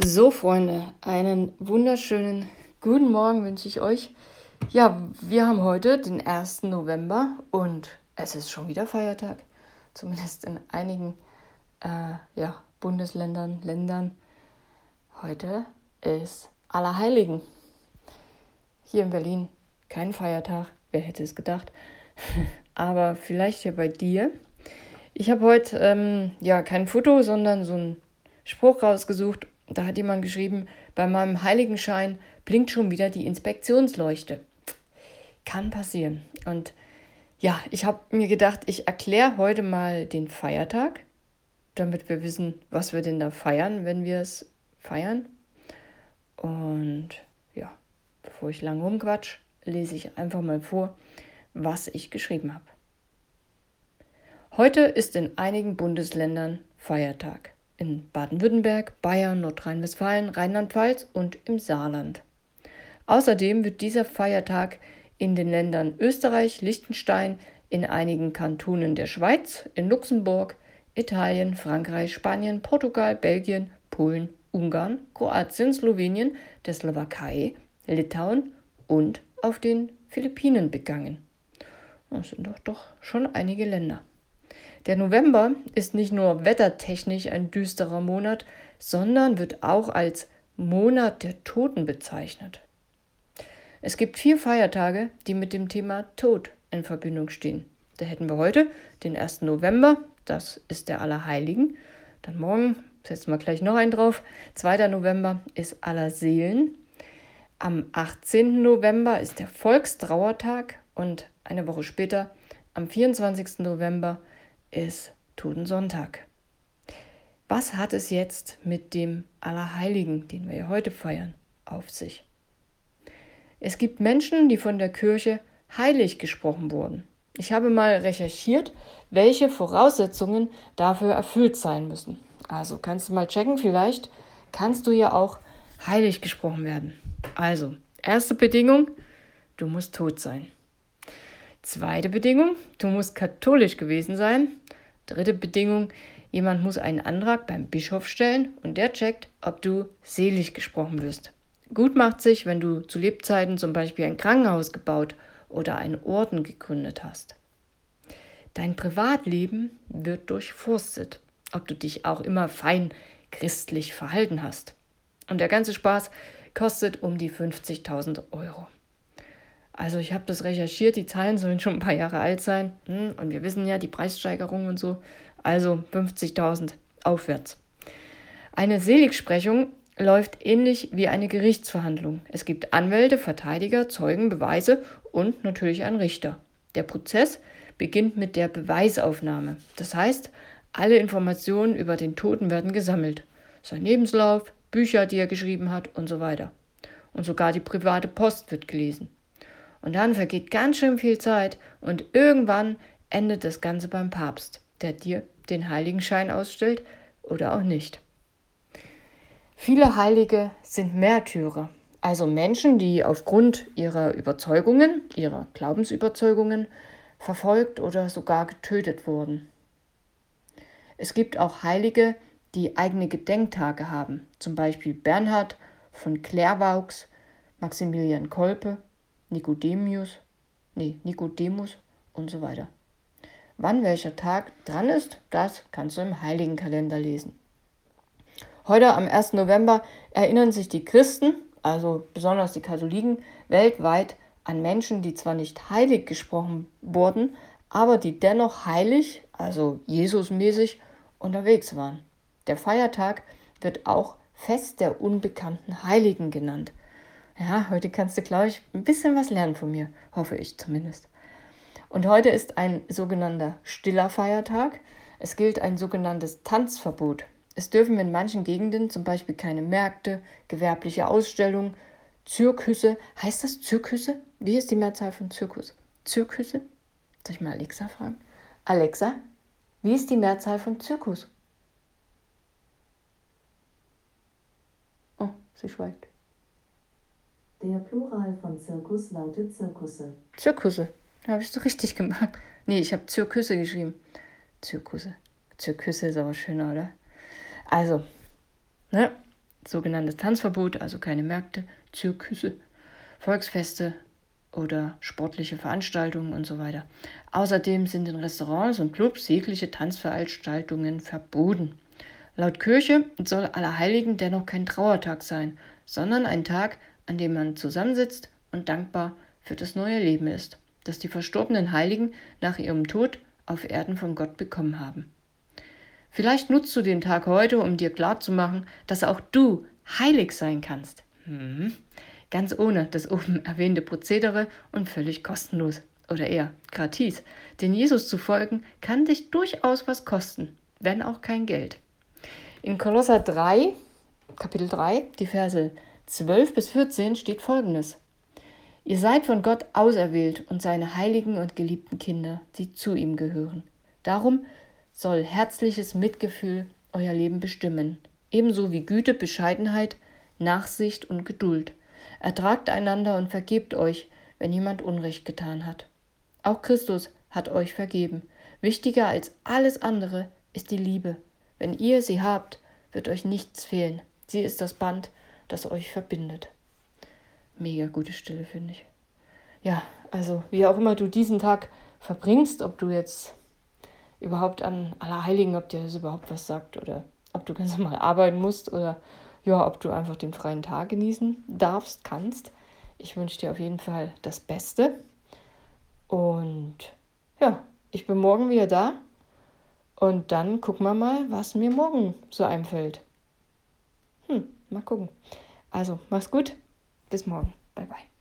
So, Freunde, einen wunderschönen guten Morgen wünsche ich euch. Ja, wir haben heute den 1. November und es ist schon wieder Feiertag. Zumindest in einigen äh, ja, Bundesländern, Ländern. Heute ist Allerheiligen. Hier in Berlin kein Feiertag. Wer hätte es gedacht? Aber vielleicht ja bei dir. Ich habe heute ähm, ja kein Foto, sondern so ein Spruch rausgesucht da hat jemand geschrieben, bei meinem Heiligenschein blinkt schon wieder die Inspektionsleuchte. Kann passieren. Und ja, ich habe mir gedacht, ich erkläre heute mal den Feiertag, damit wir wissen, was wir denn da feiern, wenn wir es feiern. Und ja, bevor ich lang rumquatsch, lese ich einfach mal vor, was ich geschrieben habe. Heute ist in einigen Bundesländern Feiertag in Baden-Württemberg, Bayern, Nordrhein-Westfalen, Rheinland-Pfalz und im Saarland. Außerdem wird dieser Feiertag in den Ländern Österreich, Liechtenstein, in einigen Kantonen der Schweiz, in Luxemburg, Italien, Frankreich, Spanien, Portugal, Belgien, Polen, Ungarn, Kroatien, Slowenien, der Slowakei, Litauen und auf den Philippinen begangen. Das sind doch, doch schon einige Länder. Der November ist nicht nur wettertechnisch ein düsterer Monat, sondern wird auch als Monat der Toten bezeichnet. Es gibt vier Feiertage, die mit dem Thema Tod in Verbindung stehen. Da hätten wir heute den 1. November, das ist der Allerheiligen. Dann morgen setzen wir gleich noch einen drauf. 2. November ist Allerseelen. Am 18. November ist der Volkstrauertag und eine Woche später, am 24. November, ist Totensonntag. Was hat es jetzt mit dem Allerheiligen, den wir heute feiern, auf sich? Es gibt Menschen, die von der Kirche heilig gesprochen wurden. Ich habe mal recherchiert, welche Voraussetzungen dafür erfüllt sein müssen. Also kannst du mal checken, vielleicht kannst du ja auch heilig gesprochen werden. Also, erste Bedingung, du musst tot sein. Zweite Bedingung, du musst katholisch gewesen sein. Dritte Bedingung, jemand muss einen Antrag beim Bischof stellen und der checkt, ob du selig gesprochen wirst. Gut macht sich, wenn du zu Lebzeiten zum Beispiel ein Krankenhaus gebaut oder einen Orden gegründet hast. Dein Privatleben wird durchforstet, ob du dich auch immer fein christlich verhalten hast. Und der ganze Spaß kostet um die 50.000 Euro. Also ich habe das recherchiert, die Zahlen sollen schon ein paar Jahre alt sein. Hm, und wir wissen ja, die Preissteigerung und so. Also 50.000 aufwärts. Eine Seligsprechung läuft ähnlich wie eine Gerichtsverhandlung. Es gibt Anwälte, Verteidiger, Zeugen, Beweise und natürlich einen Richter. Der Prozess beginnt mit der Beweisaufnahme. Das heißt, alle Informationen über den Toten werden gesammelt. Sein Lebenslauf, Bücher, die er geschrieben hat und so weiter. Und sogar die private Post wird gelesen. Und dann vergeht ganz schön viel Zeit und irgendwann endet das Ganze beim Papst, der dir den Heiligenschein ausstellt oder auch nicht. Viele Heilige sind Märtyrer, also Menschen, die aufgrund ihrer Überzeugungen, ihrer Glaubensüberzeugungen verfolgt oder sogar getötet wurden. Es gibt auch Heilige, die eigene Gedenktage haben, zum Beispiel Bernhard von Clairvaux, Maximilian Kolpe Nicodemus, nee, Nikodemus und so weiter. Wann welcher Tag dran ist, das kannst du im Heiligenkalender lesen. Heute am 1. November erinnern sich die Christen, also besonders die Katholiken, weltweit an Menschen, die zwar nicht heilig gesprochen wurden, aber die dennoch heilig, also Jesusmäßig, unterwegs waren. Der Feiertag wird auch Fest der unbekannten Heiligen genannt. Ja, heute kannst du, glaube ich, ein bisschen was lernen von mir, hoffe ich zumindest. Und heute ist ein sogenannter stiller Feiertag. Es gilt ein sogenanntes Tanzverbot. Es dürfen in manchen Gegenden zum Beispiel keine Märkte, gewerbliche Ausstellungen, Zirkusse. Heißt das Zirkusse? Wie ist die Mehrzahl von Zirkus? Zirkusse? Soll ich mal Alexa fragen? Alexa, wie ist die Mehrzahl von Zirkus? Oh, sie schweigt. Der Plural von Zirkus lautet Zirkusse. Zirkusse. Habe ich so richtig gemacht. Nee, ich habe Zirkusse geschrieben. Zirkusse. Zirkusse ist aber schöner, oder? Also, ne? sogenanntes Tanzverbot, also keine Märkte, Zirküsse, Volksfeste oder sportliche Veranstaltungen und so weiter. Außerdem sind in Restaurants und Clubs jegliche Tanzveranstaltungen verboten. Laut Kirche soll Allerheiligen dennoch kein Trauertag sein, sondern ein Tag, an dem man zusammensitzt und dankbar für das neue Leben ist, das die verstorbenen Heiligen nach ihrem Tod auf Erden von Gott bekommen haben. Vielleicht nutzt du den Tag heute, um dir klarzumachen, dass auch du heilig sein kannst. Hm. Ganz ohne das oben erwähnte Prozedere und völlig kostenlos. Oder eher gratis. Denn Jesus zu folgen kann dich durchaus was kosten, wenn auch kein Geld. In Kolosser 3, Kapitel 3, die Verse 12 bis 14 steht folgendes. Ihr seid von Gott auserwählt und seine heiligen und geliebten Kinder, die zu ihm gehören. Darum soll herzliches Mitgefühl euer Leben bestimmen, ebenso wie Güte, Bescheidenheit, Nachsicht und Geduld. Ertragt einander und vergebt euch, wenn jemand Unrecht getan hat. Auch Christus hat euch vergeben. Wichtiger als alles andere ist die Liebe. Wenn ihr sie habt, wird euch nichts fehlen. Sie ist das Band, das euch verbindet. Mega gute Stille, finde ich. Ja, also wie auch immer du diesen Tag verbringst, ob du jetzt überhaupt an Allerheiligen, ob dir das überhaupt was sagt oder ob du ganz normal arbeiten musst oder ja, ob du einfach den freien Tag genießen darfst, kannst. Ich wünsche dir auf jeden Fall das Beste. Und ja, ich bin morgen wieder da und dann gucken wir mal, was mir morgen so einfällt. Hm, mal gucken. Also, mach's gut. Bis morgen. Bye, bye.